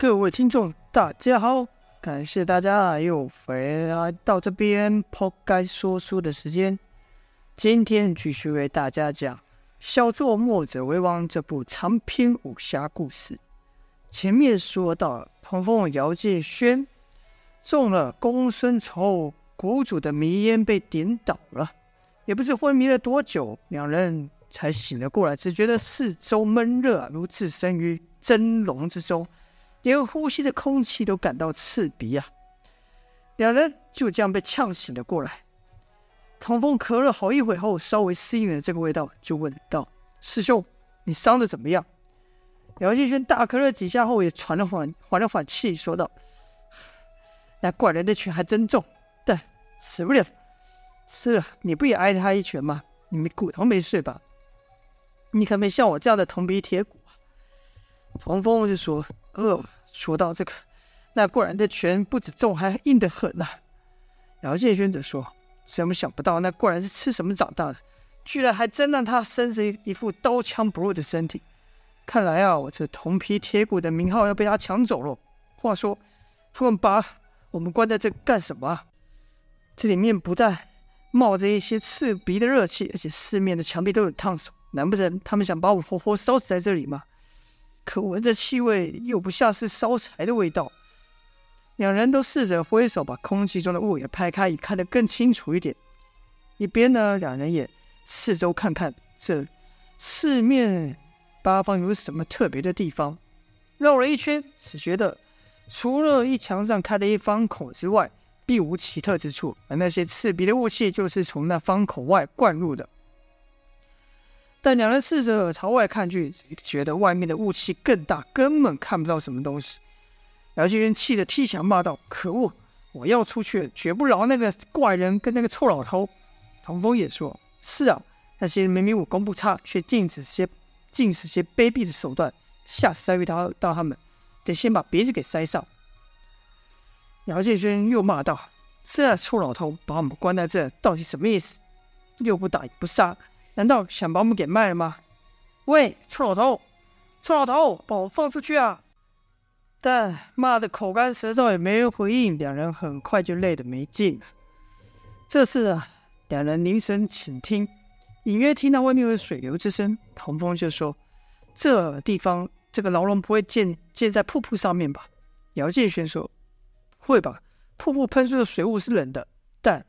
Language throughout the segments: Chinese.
各位听众，大家好，感谢大家又回来到这边抛开说书的时间。今天继续为大家讲《小作墨者为王》这部长篇武侠故事。前面说到，童风姚建轩中了公孙仇谷主的迷烟，被点倒了。也不知昏迷了多久，两人才醒了过来，只觉得四周闷热，如置身于蒸笼之中，连呼吸的空气都感到刺鼻啊！两人就这样被呛醒了过来。童风咳了好一会后，稍微适应了这个味道，就问道：“师兄，你伤的怎么样？”姚建轩大咳了几下后，也喘了缓，缓了缓气，说道：“那怪人的拳还真重，但死不了。”是了，你不也挨他一拳吗？你们骨头没碎吧？你可没像我这样的铜皮铁骨啊！童风就说：“呃，说到这个，那怪人的拳不止重，还硬得很呐、啊。”姚建轩则说：“怎么想不到那怪人是吃什么长大的？居然还真让他生着一副刀枪不入的身体。看来啊，我这铜皮铁骨的名号要被他抢走了。话说，他们把我们关在这干什么？这里面不但……”冒着一些刺鼻的热气，而且四面的墙壁都有烫手，难不成他们想把我活活烧死在这里吗？可闻着气味又不像是烧柴的味道。两人都试着挥手把空气中的雾也拍开，以看得更清楚一点。一边呢，两人也四周看看，这四面八方有什么特别的地方。绕了一圈，只觉得除了一墙上开了一方口之外，并无奇特之处，而那些刺鼻的雾气就是从那方口外灌入的。但两人试着朝外看去，觉得外面的雾气更大，根本看不到什么东西。姚建军气得踢墙骂道：“可恶！我要出去，绝不饶那个怪人跟那个臭老头。”童风也说：“是啊，那些人明明武功不差，却尽使些尽使些卑鄙的手段，下次再遇到到他们，得先把鼻子给塞上。”姚建军又骂道：“这臭老头把我们关在这，到底什么意思？又不打也不杀，难道想把我们给卖了吗？”喂，臭老头，臭老头，把我放出去啊！但骂得口干舌燥，也没人回应。两人很快就累得没劲了。这次啊，两人凝神倾听，隐约听到外面有水流之声。童风就说：“这地方，这个牢笼不会建建在瀑布上面吧？”姚建轩说。会吧，瀑布喷出的水雾是冷的，但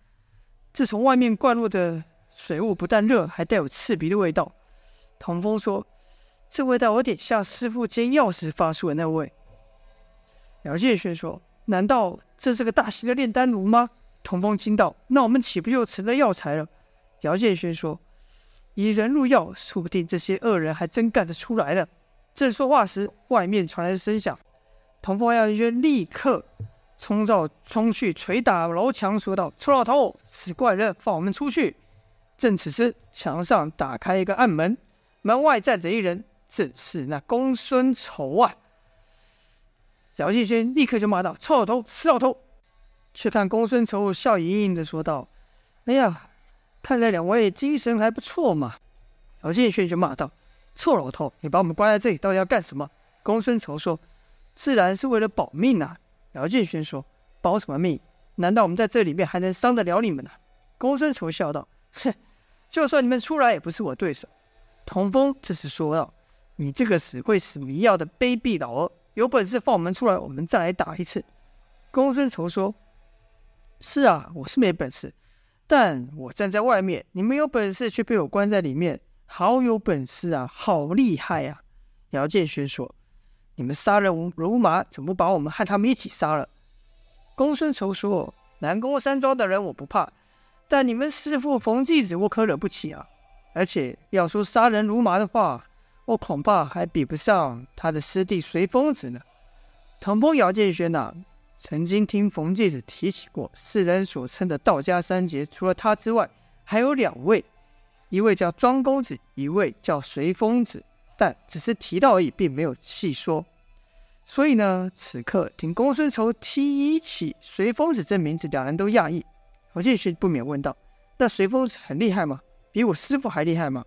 自从外面灌入的水雾不但热，还带有刺鼻的味道。童风说：“这味道有点像师傅煎药时发出的那味。”姚建轩说：“难道这是个大型的炼丹炉吗？”童风惊道：“那我们岂不就成了药材了？”姚建轩说：“以人入药，说不定这些恶人还真干得出来了。”正说话时，外面传来的声响，童风和姚建轩立刻。冲到冲去，捶打牢墙，说道：“臭老头，此怪人放我们出去！”正此时，墙上打开一个暗门，门外站着一人，正是那公孙仇啊！姚建轩立刻就骂道：“臭老头，死老头！”却看公孙仇笑盈盈的说道：“哎呀，看来两位精神还不错嘛。”姚建轩就骂道：“臭老头，你把我们关在这里，到底要干什么？”公孙仇说：“自然是为了保命啊。”姚建轩说：“保什么命？难道我们在这里面还能伤得了你们呢？”公孙仇笑道：“哼，就算你们出来，也不是我对手。”童风这时说道：“你这个死会死迷药的卑鄙老儿，有本事放我们出来，我们再来打一次。”公孙仇说：“是啊，我是没本事，但我站在外面，你们有本事却被我关在里面，好有本事啊，好厉害啊！”姚建轩说。你们杀人如麻，怎么不把我们和他们一起杀了？公孙仇说：“南宫山庄的人我不怕，但你们师父冯继子我可惹不起啊！而且要说杀人如麻的话，我恐怕还比不上他的师弟随风子呢。”唐风、姚建轩呐，曾经听冯继子提起过，世人所称的道家三杰，除了他之外，还有两位，一位叫庄公子，一位叫随风子。但只是提到而已，并没有细说。所以呢，此刻听公孙仇提起随风子这名字，两人都讶异。我继续不免问道：“那随风子很厉害吗？比我师父还厉害吗？”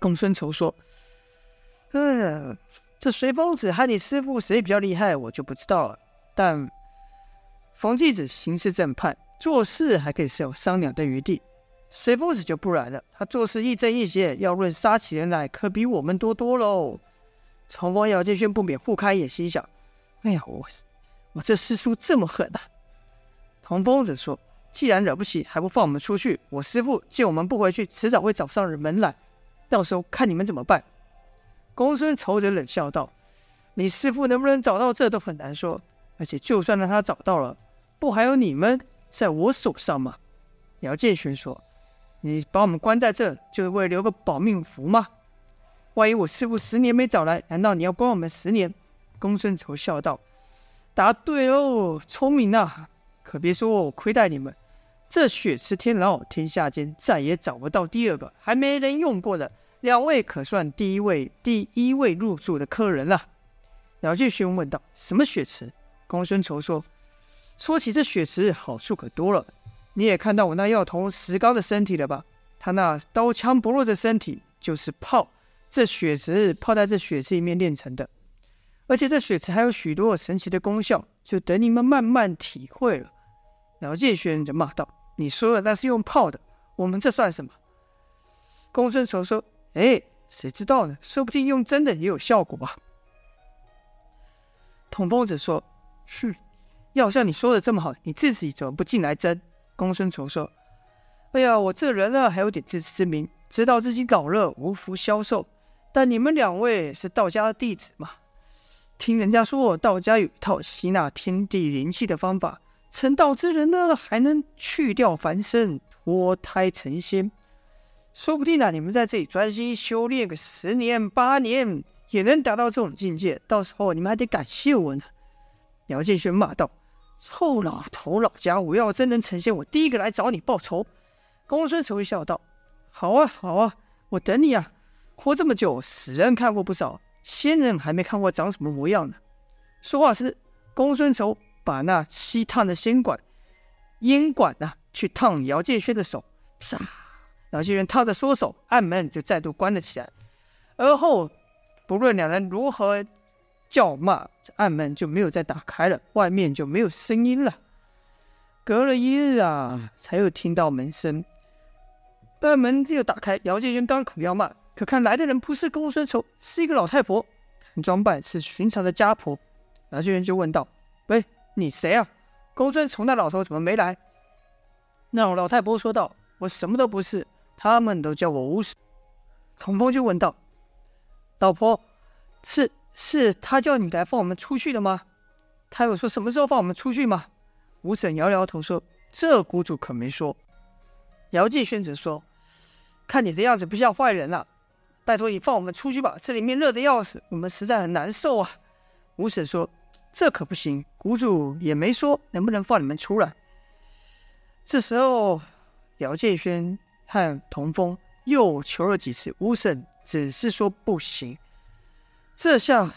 公孙仇说：“嗯，这随风子和你师父谁比较厉害，我就不知道了。但冯继子行事正派，做事还可以是有商量的余地。随风子就不然了，他做事亦正亦邪，要论杀起人来，可比我们多多喽。从风、姚建轩不免互开眼，心想：哎呀，我我这师叔这么狠啊！童疯子说：“既然惹不起，还不放我们出去？我师父见我们不回去，迟早会找上门来，到时候看你们怎么办。”公孙仇则冷笑道：“你师父能不能找到这都很难说，而且就算让他找到了，不还有你们在我手上吗？”姚建勋说：“你把我们关在这，就是为了留个保命符吗？万一我师父十年没找来，难道你要关我们十年？”公孙仇笑道：“答对喽，聪明啊！可别说我亏待你们，这血池天牢，天下间再也找不到第二个，还没人用过的。”两位可算第一位、第一位入住的客人了。姚建勋问道：“什么血池？”公孙仇说：“说起这血池，好处可多了。你也看到我那药童石刚的身体了吧？他那刀枪不入的身体，就是泡这血池泡在这血池里面炼成的。而且这血池还有许多神奇的功效，就等你们慢慢体会了。”姚建勋就骂道：“你说的那是用泡的，我们这算什么？”公孙仇说。哎，谁知道呢？说不定用真的也有效果吧。统风子说：“哼，要像你说的这么好，你自己怎么不进来争？”公孙仇说：“哎呀，我这人呢，还有点自知之明，知道自己搞了无福消受。但你们两位是道家的弟子嘛？听人家说，道家有一套吸纳天地灵气的方法，成道之人呢，还能去掉凡身，脱胎成仙。”说不定呢、啊，你们在这里专心修炼个十年八年，也能达到这种境界。到时候你们还得感谢我呢。姚建勋骂道：“臭老头，老家伙，要真能成仙，我第一个来找你报仇。”公孙仇笑道：“好啊，好啊，我等你啊！活这么久，死人看过不少，仙人还没看过长什么模样呢。”说话时，公孙仇把那吸烫的仙管烟管呢、啊，去烫姚建轩的手，啪！姚建轩烫着缩手，暗门就再度关了起来。而后，不论两人如何叫骂，这暗门就没有再打开了，外面就没有声音了。隔了一日啊，才又听到门声。暗门又打开，姚建轩当口要骂，可看来的人不是公孙仇，是一个老太婆，看装扮是寻常的家婆。姚建轩就问道：“喂，你谁啊？公孙崇那老头怎么没来？”那老太婆说道：“我什么都不是。”他们都叫我无神。童风就问道：“老婆，是是他叫你来放我们出去的吗？他有说什么时候放我们出去吗？”吴婶摇摇头说：“这谷主可没说。”姚继轩则说：“看你的样子不像坏人了，拜托你放我们出去吧，这里面热得要死，我们实在很难受啊。”吴婶说：“这可不行，谷主也没说能不能放你们出来。”这时候，姚建轩。和童风又求了几次，吴婶只是说不行。这下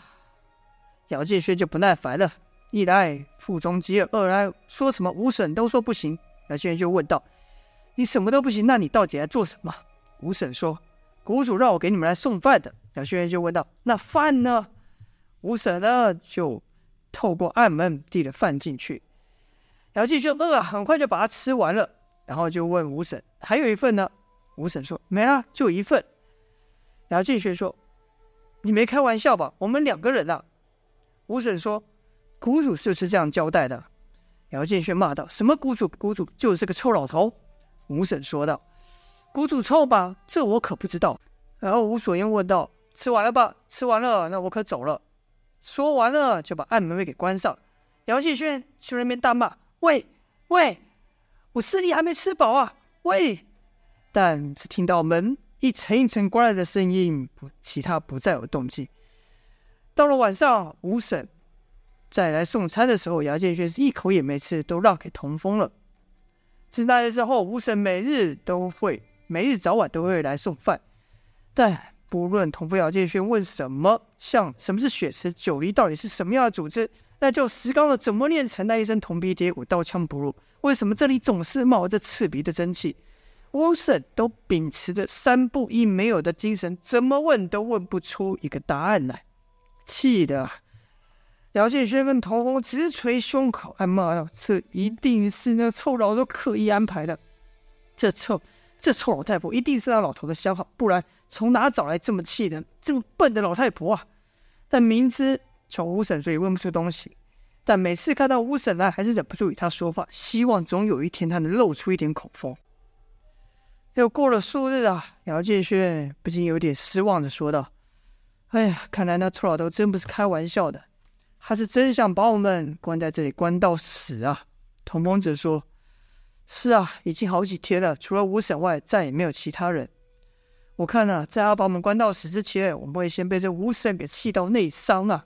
姚建轩就不耐烦了，一来腹中饥饿，二来说什么吴婶都说不行。姚建轩就问道：“你什么都不行，那你到底来做什么？”吴婶说：“谷主让我给你们来送饭的。”姚建轩就问道：“那饭呢？”吴婶呢就透过暗门递了饭进去。姚建轩饿啊，很快就把它吃完了。然后就问吴婶：“还有一份呢？”吴婶说：“没了，就一份。”姚建轩说：“你没开玩笑吧？我们两个人啊。”吴婶说：“谷主就是这样交代的。”姚建轩骂道：“什么谷主？谷主就是个臭老头。”吴婶说道：“谷主臭吧？这我可不知道。”然后吴所言问道：“吃完了吧？吃完了，那我可走了。”说完了，就把暗门给关上。姚建轩去那边大骂：“喂，喂！”我师弟还没吃饱啊！喂！但只听到门一层一层关来的声音，不，其他不再有动静。到了晚上，吴婶再来送餐的时候，姚建轩是一口也没吃，都让给童风了。自那日之后，吴婶每日都会，每日早晚都会来送饭。但不论童风、姚建轩问什么，像什么是血池、九黎到底是什么样的组织？那就石膏的怎么炼成那一身铜皮铁骨、刀枪不入？为什么这里总是冒着刺鼻的蒸汽？吴婶都秉持着三不一没有的精神，怎么问都问不出一个答案来。气的姚建轩跟童风直捶胸口，暗骂道：“这一定是那臭老头刻意安排的。这臭这臭老太婆一定是那老头的相好，不然从哪找来这么气人、这么笨的老太婆啊？”但明知从乌婶，所以问不出东西。但每次看到乌婶来，还是忍不住与他说话，希望总有一天他能露出一点口风。又过了数日啊，姚建轩不禁有点失望的说道：“哎呀，看来那臭老头真不是开玩笑的，他是真想把我们关在这里关到死啊！”童风则说：“是啊，已经好几天了，除了吴婶外，再也没有其他人。我看啊，在他把我们关到死之前，我们会先被这吴婶给气到内伤啊！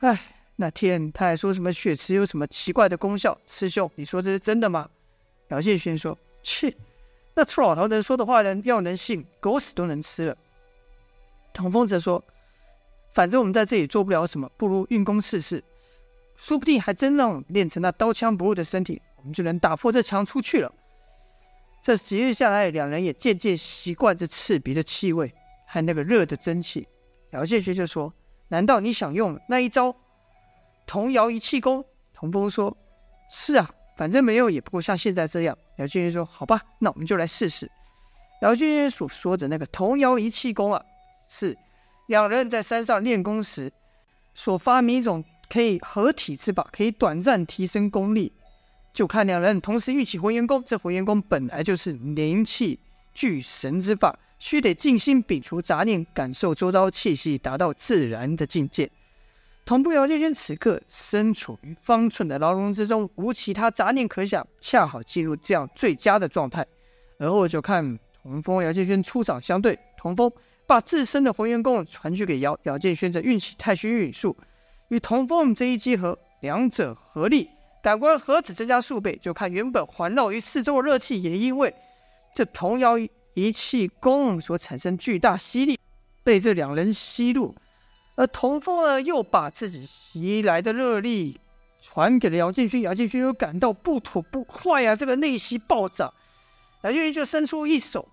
哎，那天他还说什么血池有什么奇怪的功效，师兄，你说这是真的吗？”姚建轩说：“切。”那臭老头能说的话，呢要能信，狗屎都能吃了。童风则说：“反正我们在这里做不了什么，不如运功试试，说不定还真让练成那刀枪不入的身体，我们就能打破这墙出去了。”这几日下来，两人也渐渐习惯这刺鼻的气味和那个热的蒸汽。姚建学就说：“难道你想用那一招童谣一气功？”童风说：“是啊。”反正没有，也不过像现在这样。姚建学说：“好吧，那我们就来试试。”姚建学所说的那个童谣一气功啊，是两人在山上练功时所发明一种可以合体之法，可以短暂提升功力。就看两人同时运起混元功，这混元功本来就是灵气聚神之法，须得静心摒除杂念，感受周遭气息，达到自然的境界。同步姚建轩此刻身处于方寸的牢笼之中，无其他杂念可想，恰好进入这样最佳的状态。而后就看童风、姚建轩出场相对，童风把自身的混元功传去给姚姚建轩，则运起太虚运术，与童风这一结合，两者合力，感官何止增加数倍？就看原本环绕于四周的热气，也因为这童谣一气功所产生巨大吸力，被这两人吸入。而童风呢，又把自己袭来的热力传给了姚建勋，姚建勋又感到不吐不快、啊，这个内息暴涨，姚建勋就伸出一手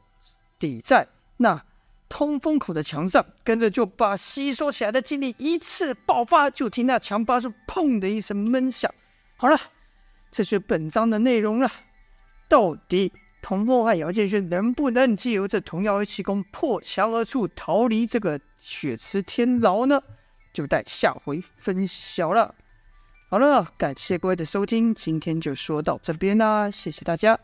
抵在那通风口的墙上，跟着就把吸收起来的精力一次爆发，就听那墙发出砰的一声闷响。好了，这是本章的内容了，到底。童风和姚建轩能不能借由这童谣一气功破墙而出，逃离这个血池天牢呢？就待下回分晓了。好了，感谢各位的收听，今天就说到这边啦，谢谢大家。